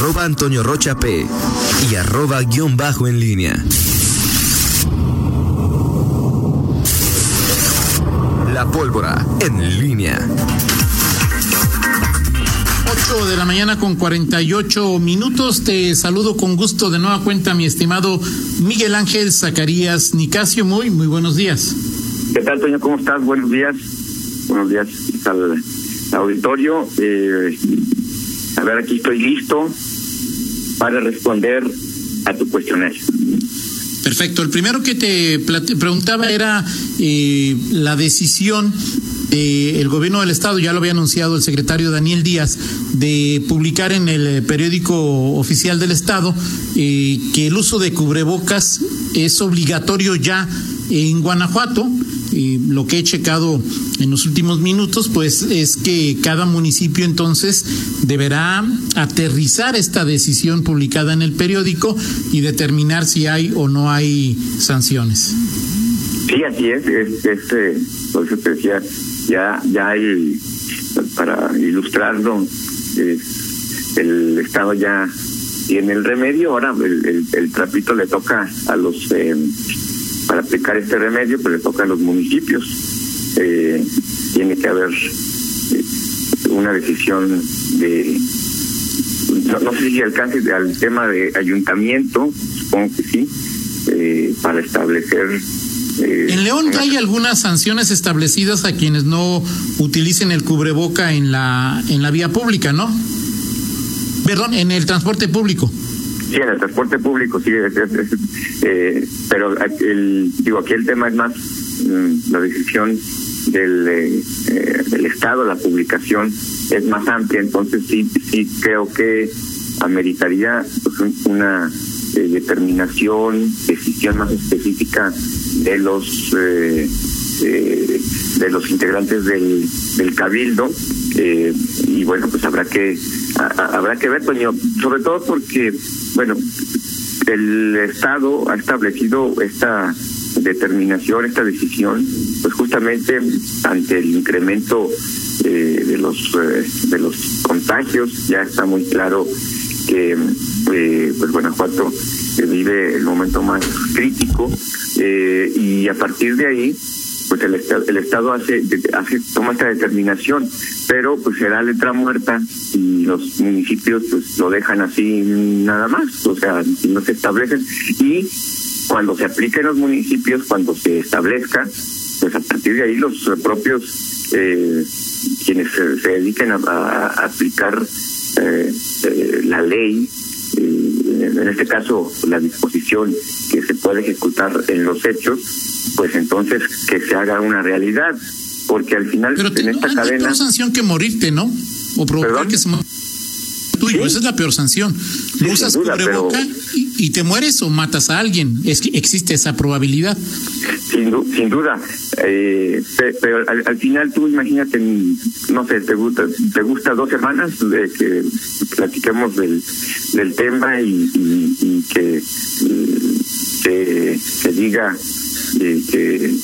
arroba Antonio Rocha P y arroba guion bajo en línea. La pólvora en línea. 8 de la mañana con 48 minutos. Te saludo con gusto de nueva cuenta, mi estimado Miguel Ángel Zacarías Nicasio. Muy, muy buenos días. ¿Qué tal, Toño? ¿Cómo estás? Buenos días. Buenos días al auditorio. Eh, a ver, aquí estoy listo para responder a tu cuestionario. Perfecto. El primero que te preguntaba era eh, la decisión del gobierno del estado, ya lo había anunciado el secretario Daniel Díaz, de publicar en el periódico oficial del estado eh, que el uso de cubrebocas es obligatorio ya en Guanajuato lo que he checado en los últimos minutos, pues es que cada municipio entonces deberá aterrizar esta decisión publicada en el periódico y determinar si hay o no hay sanciones. Sí, así es, es, este, por eso te decía, ya, ya hay, para ilustrarlo, el Estado ya tiene el remedio, ahora el, el, trapito le toca a los eh, para aplicar este remedio, pues le toca a los municipios. Eh, tiene que haber eh, una decisión de, no, sé si alcance al tema de ayuntamiento, supongo que sí, eh, para establecer en León hay algunas sanciones establecidas a quienes no utilicen el cubreboca en la en la vía pública, ¿no? Perdón, en el transporte público. Sí, en el transporte público, sí, eh, pero el, digo, aquí el tema es más mm, la decisión del, eh, eh, del Estado, la publicación es más amplia, entonces sí, sí creo que ameritaría pues, una determinación, decisión más específica de los de los integrantes del, del cabildo y bueno pues habrá que habrá que ver Toño sobre todo porque bueno, el Estado ha establecido esta determinación, esta decisión, pues justamente ante el incremento eh, de los eh, de los contagios, ya está muy claro que eh, pues Guanajuato vive el momento más crítico y a partir de ahí pues el, el Estado hace, hace toma esta determinación, pero pues será letra muerta y los municipios pues lo dejan así nada más, o sea, no se establecen. Y cuando se aplique en los municipios, cuando se establezca, pues a partir de ahí los propios eh, quienes se, dediquen a, aplicar eh, eh, la ley, en este caso la disposición que se puede ejecutar en los hechos, pues entonces que se haga una realidad, porque al final en esta cadena... Es sanción que morirte, ¿no? O provocar que se tuyo, esa es la peor sanción. usas cubreboca y, te mueres o matas a alguien. Es que existe esa probabilidad. Sin, sin duda. Eh, pero al, final tú imagínate, no sé, te gusta, te gusta dos semanas de que platiquemos del, del tema y, y, que se diga que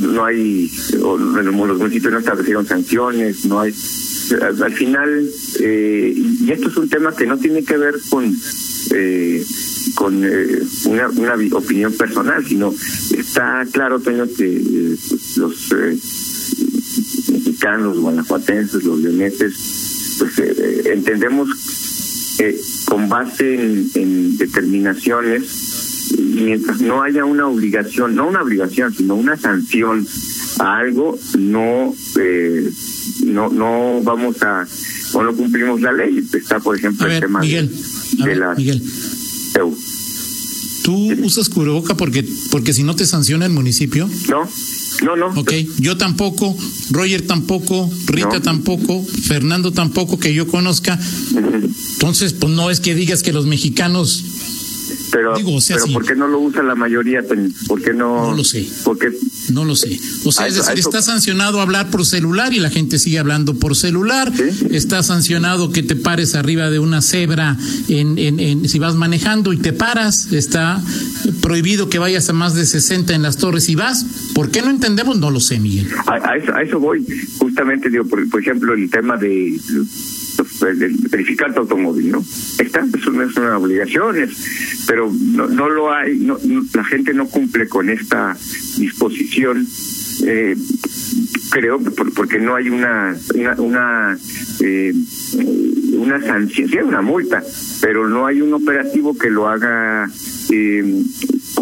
no hay, o, los municipios no establecieron sanciones, no hay. Al final, eh, y esto es un tema que no tiene que ver con eh, con eh, una, una opinión personal, sino está claro, Toño, que los mexicanos, guanajuatenses, los leoneses, pues entendemos con base en determinaciones mientras no haya una obligación, no una obligación, sino una sanción a algo, no eh, no no vamos a o no cumplimos la ley. Está, por ejemplo, el tema Miguel, de, la Miguel. ¿Tú usas cubreboca porque porque si no te sanciona el municipio? No. No, no. Ok, yo tampoco, Roger tampoco, Rita tampoco, Fernando tampoco que yo conozca. Entonces, pues no es que digas que los mexicanos pero, pero ¿por qué no lo usa la mayoría? ¿Por qué no? No lo sé. Porque no lo sé. O sea, es decir, está sancionado hablar por celular y la gente sigue hablando por celular. Está sancionado que te pares arriba de una cebra en, en, en, si vas manejando y te paras. Está prohibido que vayas a más de 60 en las torres y vas. ¿Por qué no entendemos? No lo sé, Miguel. A, eso, a eso voy. Justamente, digo, por, por ejemplo, el tema de verificar tu automóvil, ¿no? Está, es no es una obligación, pero no, no lo hay, la gente no cumple con esta disposición. Eh, creo porque no hay una una una, eh, una sanción, sí una multa, pero no hay un operativo que lo haga eh,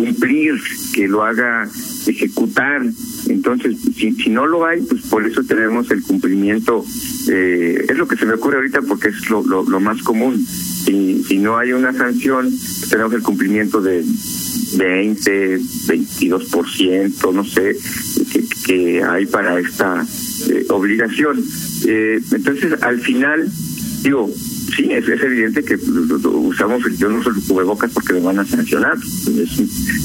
cumplir, que lo haga ejecutar. Entonces, si, si no lo hay, pues por eso tenemos el cumplimiento. Eh, es lo que se me ocurre ahorita porque es lo, lo, más común. Si, si no hay una sanción, tenemos el cumplimiento de 20, 22%, no sé, que hay para esta eh, obligación. Eh, entonces, al final, digo, sí, es, es evidente que usamos, yo no uso el cubrebocas porque me van a sancionar. Es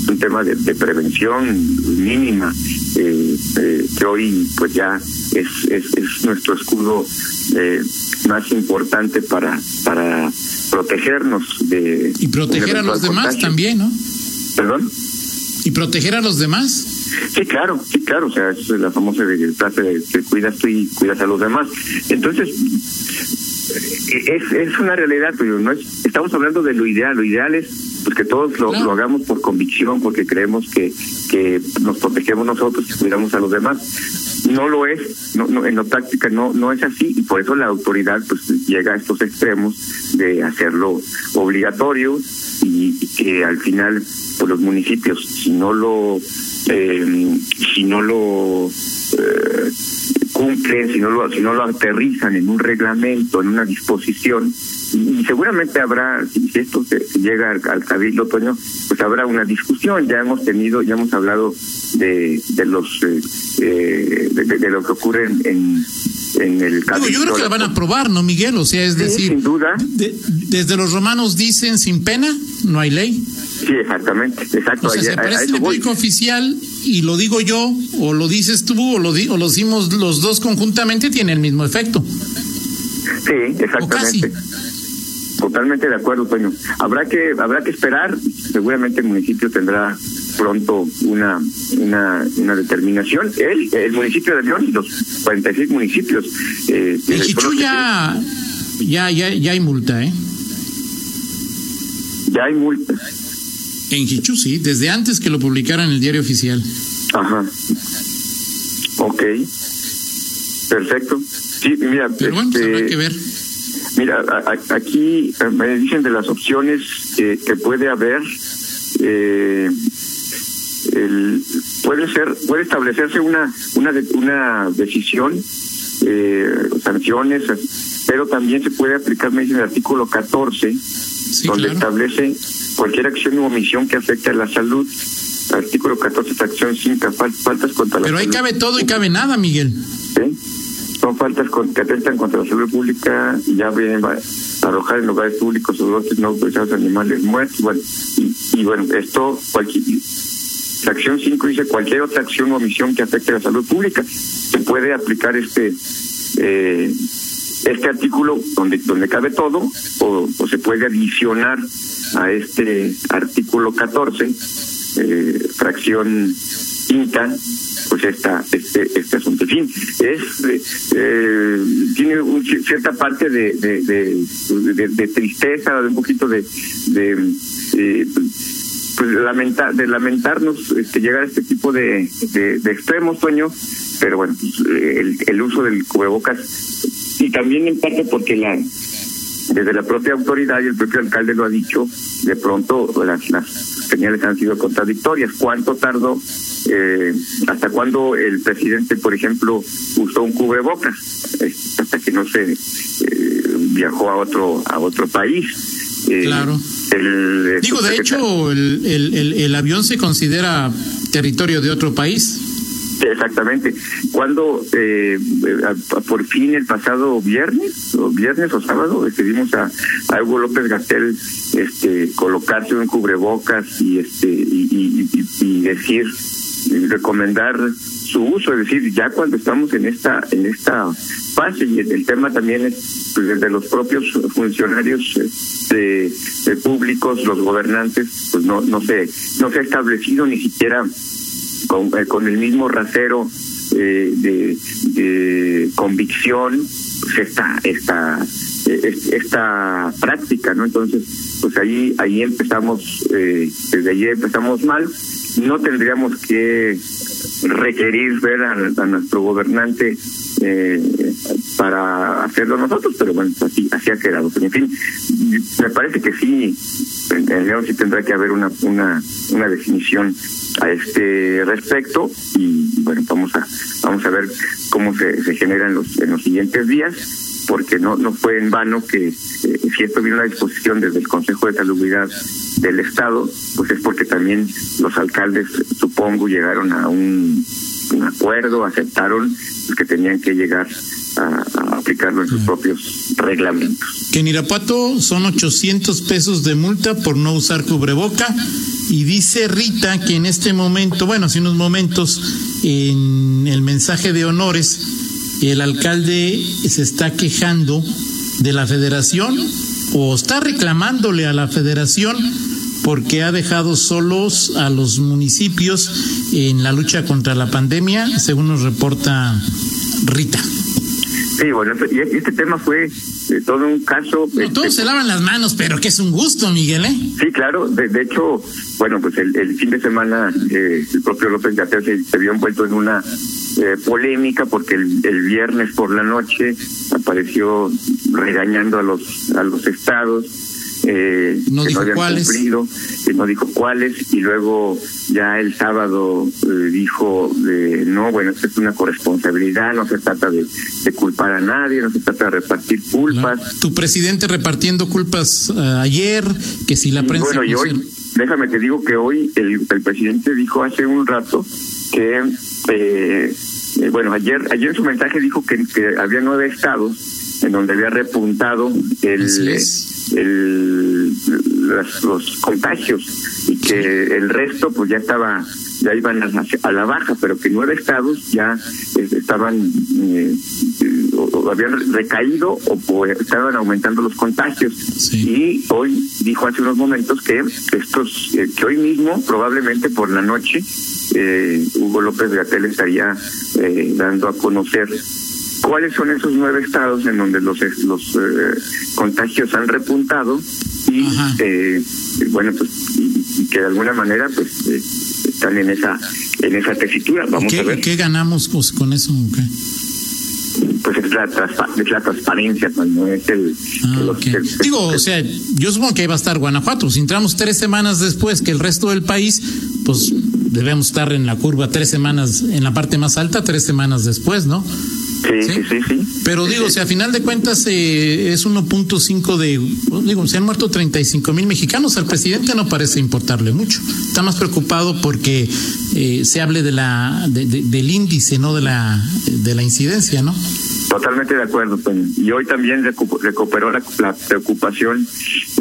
un, tema de, de, prevención mínima eh, eh, que hoy pues ya es, es, es nuestro escudo eh, más importante para, para protegernos de... Y proteger a los demás contagio. también, ¿no? ¿Perdón? Y proteger a los demás. Sí, claro, sí, claro, o sea, es la famosa frase de cuidas tú y cuidas a los demás. Entonces, es, es una realidad, pero no es, estamos hablando de lo ideal, lo ideal es pues que todos lo, Claro. lo hagamos por convicción, porque creemos que, que nos protegemos nosotros y cuidamos a los demás. No lo es, no, no, en la práctica no, no es así, y por eso la autoridad pues llega a estos extremos de hacerlo obligatorio y, y que al final pues los municipios, si no lo eh, si no lo eh, cumplen, si no lo si no lo aterrizan en un reglamento, en una disposición, y, seguramente habrá, si, esto se, llega al, al cabildo otoño, pues habrá una discusión. Ya hemos tenido, ya hemos hablado de, de los eh, eh, de, de- de lo que ocurre en, en, en el Digo, cabildo. yo creo que la van a aprobar, ¿no, Miguel? O sea, es Sí, decir, sin duda. de- desde los romanos dicen sin pena, no hay ley. Sí, exactamente, exacto. O sea, se parece el público oficial y lo digo yo, o lo dices tú, o lo, di- o lo decimos los dos conjuntamente, tiene el mismo efecto. Sí, exactamente. Totalmente de acuerdo, Toño. Habrá que habrá que esperar. Seguramente el municipio tendrá pronto una una, una determinación. El, el municipio de León y los 46 municipios. Eh, En les Chichú ya, ya, ya, ya hay multa, ¿eh? Ya hay multa. En Chichú sí, desde antes que lo publicaran en el diario oficial. Ajá. Ok. Perfecto. Sí, mira. Pero bueno, pues este, habrá que ver. Mira, a- a- aquí eh, me dicen de las opciones que, que puede haber. Eh, el, puede ser, puede establecerse una una una decisión, eh, sanciones, pero también se puede aplicar, me dice el artículo 14, Sí, donde claro. establece cualquier acción u omisión que afecte a la salud. Artículo 14, fracción 5, fal- faltas contra la Pero ahí salud. cabe todo y cabe nada, Miguel. ¿sí? Son faltas con- que atentan contra la salud pública y ya vienen a arrojar en lugares públicos o dotes no autorizados animales muertos. Bueno, y, y bueno, esto, cualquier, la acción 5 dice cualquier otra acción o omisión que afecte a la salud pública. Se puede aplicar este eh, este artículo donde donde cabe todo o, o se puede adicionar a este artículo 14 eh, fracción quinta pues esta este este asunto. En fin es eh, eh, tiene un ci- cierta parte de de, de, tristeza de un poquito de, eh, pues lamentar de lamentarnos este, llegar a este tipo de, de, de extremos Toño pero bueno pues, el, el uso del cubrebocas y también en parte porque la desde la propia autoridad y el propio alcalde lo ha dicho, de pronto las, las señales han sido contradictorias. ¿Cuánto tardó? Eh, ¿Hasta cuándo el presidente, por ejemplo, usó un cubrebocas? Eh, hasta que no se eh, viajó a otro a otro país. Eh, Claro. el- Digo, de hecho, el, el, el, el avión se considera territorio de otro país. Exactamente. Cuando eh, a- por fin el pasado viernes, o viernes o sábado, decidimos a, Hugo López Gatel este, colocarse un cubrebocas y este y, decir recomendar su uso, es decir, ya cuando estamos en esta en esta fase y el, tema también es pues, desde los propios funcionarios eh, de, de públicos, los gobernantes, pues no no se no se ha establecido ni siquiera con, eh, con el mismo rasero eh, de, de convicción pues esta esta eh, esta práctica, ¿no? Entonces, pues ahí ahí empezamos, eh, desde allí empezamos mal. No tendríamos que requerir ver a, nuestro gobernante eh, para hacerlo nosotros, pero bueno, así, así ha quedado. Pero en fin, me parece que sí, en, en sí tendrá que haber una, una, una definición a este respecto y bueno vamos a vamos a ver cómo se, se genera en los en los siguientes días porque no no fue en vano que eh, si esto viene a disposición desde el Consejo de Salubridad del Estado pues es porque también los alcaldes supongo llegaron a un acuerdo aceptaron que tenían que llegar a, aplicarlo en sus propios reglamentos. Que en Irapuato son 800 pesos de multa por no usar cubreboca y dice Rita que en este momento, bueno, hace unos momentos, en el mensaje de honores, el alcalde se está quejando de la federación o está reclamándole a la federación porque ha dejado solos a los municipios en la lucha contra la pandemia, según nos reporta Rita. Sí, bueno, y este tema fue eh, todo un caso. No, todos este, se lavan las manos, pero que es un gusto, Miguel, ¿eh? Sí, claro. De, de hecho, bueno, pues el, el, fin de semana eh, el propio López Gatel se, se vio envuelto en una eh, polémica porque el, el, viernes por la noche apareció regañando a los a los estados eh, no que dijo no habían cuáles. cumplido, que no dijo cuáles, y luego ya el sábado eh, dijo de no, bueno, esto es una corresponsabilidad, no se trata de, de, culpar a nadie, no se trata de repartir culpas. Tu presidente repartiendo culpas uh, ayer, que si la y prensa... Bueno, y hoy, déjame te digo que hoy el, el presidente dijo hace un rato que, eh, eh, bueno, ayer, ayer en su mensaje dijo que, que había nueve estados en donde había repuntado el, el, los, los, contagios y que el resto pues ya estaba ya iban a, a, la baja pero que nueve estados ya eh, estaban eh, o, habían recaído o, o, estaban aumentando los contagios sí. y hoy dijo hace unos momentos que estos eh, que hoy mismo probablemente por la noche eh, Hugo López Gatel estaría eh, dando a conocer cuáles son esos nueve estados en donde los los eh, contagios han repuntado y eh, bueno pues y, y, que de alguna manera pues eh, están en esa en esa tesitura. Vamos ¿Qué, a ver. qué ganamos pues, con eso okay? pues es la, es la transparencia pues, no es el, ah, okay. el, digo o sea yo supongo que ahí va a estar Guanajuato. Si entramos tres semanas después que el resto del país pues debemos estar en la curva tres semanas en la parte más alta tres semanas después no Sí, sí, sí, sí. Pero digo, o sea, a final de cuentas eh, es 1.5 de, digo, se han muerto 35 mil mexicanos. Al presidente no parece importarle mucho. Está más preocupado porque eh, se hable de la, de, de, del índice, no de la, de la incidencia, ¿no? Totalmente de acuerdo, Toño. Y hoy también recuperó la, la preocupación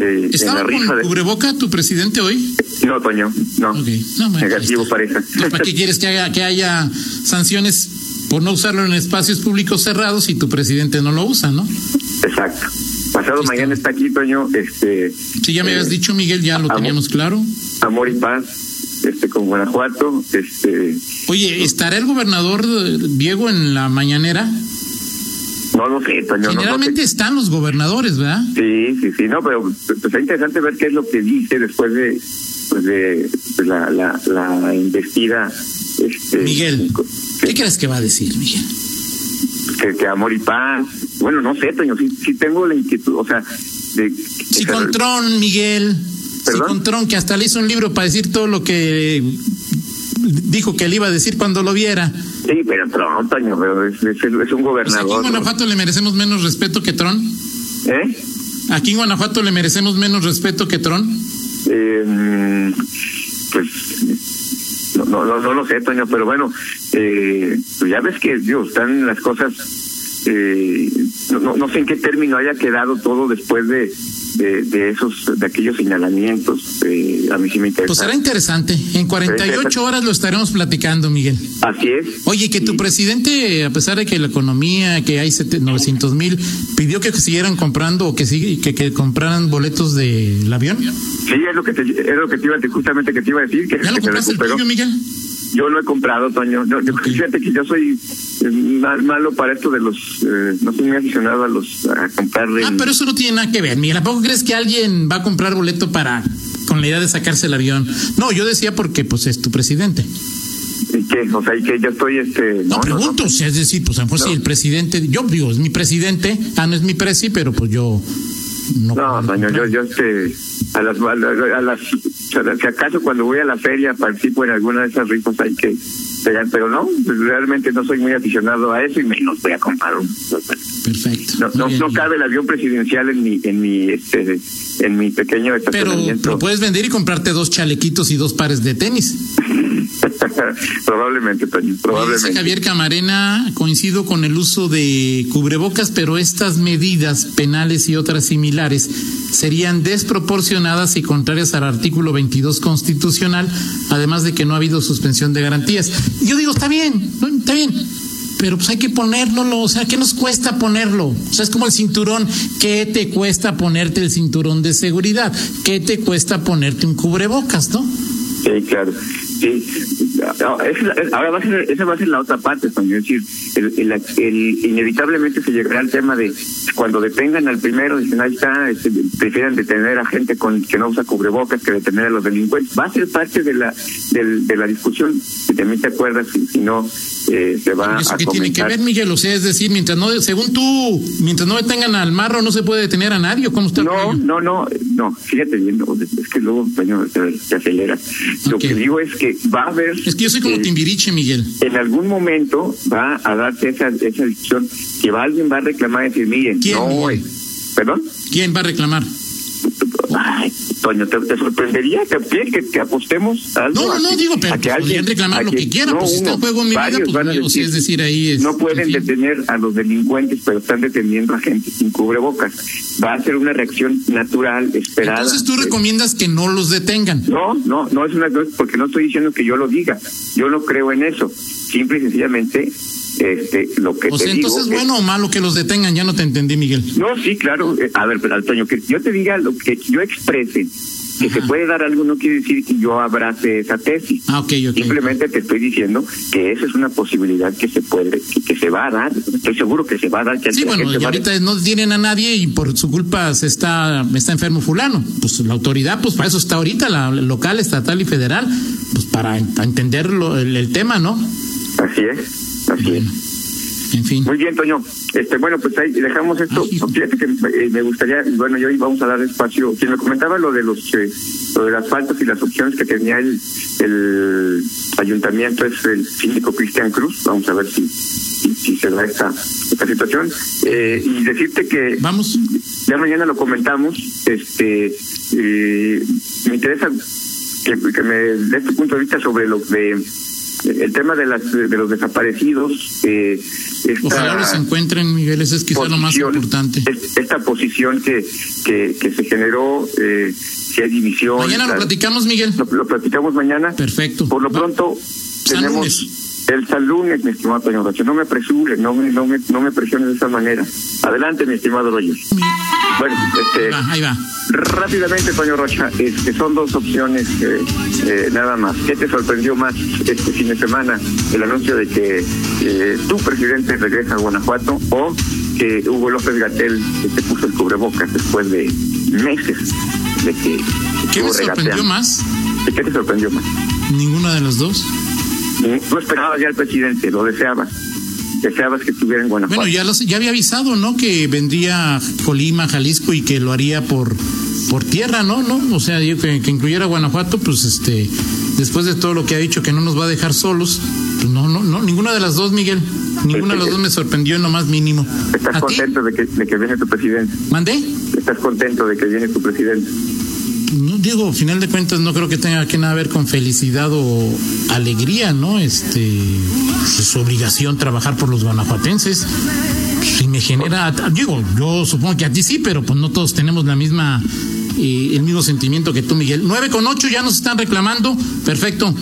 eh, ¿Estaba en la rifa con cubreboca tu presidente hoy? No, Toño, no. Okay. no bueno, Negativo parece. ¿Para qué quieres que haya, que haya sanciones por no usarlo en espacios públicos cerrados y tu presidente no lo usa, ¿no? Exacto. Pasado mañana está aquí, Toño. Este, sí, ya me habías eh, dicho, Miguel, ya lo amor, teníamos claro. Amor y paz, este, con Guanajuato. Este, Oye, ¿estará el gobernador Diego en la mañanera? No lo sé, Toño. Generalmente no, no sé. están los gobernadores, ¿verdad? Sí, sí, sí, no, pero pues, es interesante ver qué es lo que dice después de, pues de la, la, la investida. Este, Miguel, ¿qué crees que va a decir, Miguel? Que, que amor y paz. Bueno, no sé, Toño, sí, sí tengo la inquietud, o sea... De, si con Tron, Miguel, si con Tron, que hasta le hizo un libro para decir todo lo que dijo que le iba a decir cuando lo viera. Sí, pero Tron, Toño, pero es, es, es un gobernador. Pues aquí en Guanajuato ¿no? le merecemos menos respeto que Tron. ¿Eh? Aquí en Guanajuato le merecemos menos respeto que Tron. Eh, pues no, no, no, lo sé, Toño, pero bueno, eh, pues ya ves que Dios, están las cosas, eh, no, no sé en qué término haya quedado todo después de, de, de esos, de aquellos señalamientos. Eh, a mí sí me interesa. Pues será interesante. En 48 horas lo estaremos platicando, Miguel. Así es. Oye, que tu sí. presidente, a pesar de que la economía, que hay 900 mil, pidió que siguieran comprando o que, que, que compraran boletos del avión. Sí, es lo que te, es lo que te iba, justamente que te iba a decir. Que, ¿Ya lo que compraste el tuyo, Miguel? Yo no he comprado, Toño. Yo, yo- Fíjate que yo soy eh, mal- malo para esto de los. eh, no soy muy aficionado a los. a comprar. Ah, pero eso no tiene nada que ver, Miguel. ¿A poco crees que alguien va a comprar boleto para con la idea de sacarse el avión? No, yo decía porque pues es tu presidente. ¿Y qué? O sea, y que yo estoy. este No, pregunto, o sea, es decir, pues a lo mejor si el presidente, yo digo, es mi presidente, ah, no es mi presi, pero pues yo no. No, Toño, yo, yo este, a las, a las, a las- si acaso cuando voy a la feria participo en alguna de esas rifas hay que pegar, pero no, realmente no soy muy aficionado a eso y menos voy a comprar un. Perfecto. No, no, bien, no Miguel. cabe el avión presidencial en mi, en mi, este, en mi pequeño Pero estacionamiento. lo puedes vender y comprarte dos chalequitos y dos pares de tenis. probablemente, Toño, Dice probablemente. Javier Camarena, coincido con el uso de cubrebocas, pero estas medidas penales y otras similares serían desproporcionadas y contrarias al artículo 22 constitucional, además de que no ha habido suspensión de garantías. Yo digo, está bien, está bien. Pero pues hay que ponerlo, o sea, ¿qué nos cuesta ponerlo? O sea, es como el cinturón. ¿Qué te cuesta ponerte el cinturón de seguridad? ¿Qué te cuesta ponerte un cubrebocas, no? Sí, claro. Sí. Ah, esa- Ahora va a ser, esa va a ser la otra parte, Toño. Es decir, el, el- el- inevitablemente se llegará al tema de cuando detengan al primero, dicen, ahí está, este, prefieren detener a gente con que no usa cubrebocas que detener a los delincuentes. Va a ser parte de la del- de la discusión. Si también te acuerdas, si, si no, eh, se va ¿Eso a qué tiene que ver, Miguel? O sea, es decir, mientras no, según tú, mientras no detengan al marro, no se puede detener a nadie. ¿o ¿Cómo está? No, no, no, no, fíjate bien, no, es que luego Toño, te, te aceleras. Lo Ok. que digo es que va a haber... Es que yo soy como eh, Timbiriche, Miguel. en algún momento va a darse esa, esa discusión que va, alguien va a reclamar y decir, miren, ¿Quién, no, Miguel? eh, ¿perdón? ¿Quién va a reclamar? Ay, Toño, ¿te, te sorprendería que, que, que apostemos a algo No, no, no, digo, pero que pues, alguien- reclamar lo que quieran, pues, si está en juego mi vida, pues, es decir, ahí es- No pueden en fin. detener a los delincuentes, pero están deteniendo a gente sin cubrebocas. Va a ser una reacción natural, esperada. Entonces tú recomiendas que no los detengan. no, no, no es una no porque no estoy diciendo que yo lo diga. Yo no creo en eso. Simple y sencillamente, este, lo que O te sea, digo entonces es- bueno o malo que los detengan, ya no te entendí, Miguel. No, sí, claro. Eh, A ver, pero Antonio, que yo te diga lo que yo exprese, que Ajá. se puede dar algo, no quiere decir que yo abrace esa tesis. Ah, ok, ok. Simplemente te estoy diciendo que esa es una posibilidad que se puede, que, que se va a dar. Estoy seguro que se va a dar. Que Sí, bueno, y a- ahorita no tienen a nadie y por su culpa se está, está enfermo fulano. Pues la autoridad, pues para eso está ahorita, la local, estatal y federal, pues para, entender el, el tema, ¿no? Así es, así es. en fin. Muy bien, Toño. Este, bueno, pues ahí dejamos esto. Fíjate que eh, me gustaría, bueno, yo vamos a dar espacio. Quien me comentaba lo de los eh, lo de las faltas y las opciones que tenía el, el ayuntamiento es el síndico Cristian Cruz. Vamos a ver si, si, si se da esta, esta situación. Eh, y decirte que Vamos. ya mañana lo comentamos. Este, eh, me interesa que, que me dé tu punto de vista sobre lo de el tema de las de los desaparecidos. Eh, esta- Ojalá los encuentren, Miguel, eso es quizá lo más posición, importante. es- Esta posición que, que, que se generó, eh, si hay división. Mañana lo platicamos, Miguel. Lo, lo platicamos mañana. Perfecto. Por lo Va- pronto, San tenemos lunes. El San lunes, mi estimado Toño Rocha. No me apresure, no me, no me, no me presiones de esa manera. Adelante, mi estimado Roger. Bueno, este. Ahí va, ahí va. Rápidamente, Toño Rocha, este, son dos opciones eh, eh, nada más. ¿Qué te sorprendió más este fin de semana? El anuncio de que eh, tu presidente regresa a Guanajuato o que Hugo López Gatel te puso el cubrebocas después de meses de que ¿Qué me sorprendió más? ¿Qué te sorprendió más? Ninguna de las dos. Tú esperabas ya al presidente, lo deseabas. Deseabas que estuviera en Guanajuato. Bueno, ya, los, ya había avisado, ¿no? Que vendría Colima, Jalisco y que lo haría por por tierra, ¿no? ¿No? O sea, que, que incluyera Guanajuato, pues este, después de todo lo que ha dicho que no nos va a dejar solos, pues no, no, no, ninguna de las dos, Miguel. Ninguna de las dos me sorprendió en lo más mínimo. ¿Estás contento de que, de que viene tu presidente? ¿Mandé? ¿Estás contento de que viene tu presidente? No digo, al final de cuentas no creo que tenga que nada ver con felicidad o alegría, ¿no? Este es su obligación trabajar por los guanajuatenses. Si me genera, digo, yo supongo que a ti sí, pero pues no todos tenemos la misma eh, el mismo sentimiento que tú, Miguel. 9 con 8 ya nos están reclamando. Perfecto.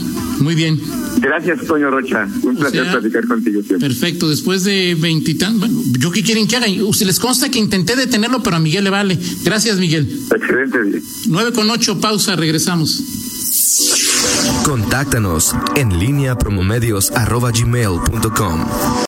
Muy bien. Gracias, Toño Rocha. Un O placer sea, platicar contigo siempre. Perfecto. Después de veintitantos, bueno, ¿yo qué quieren que haga? Se les consta que intenté detenerlo, pero a Miguel le vale. Gracias, Miguel. Excelente. 9 con 8, pausa, regresamos. Contáctanos en línea promomedios.com.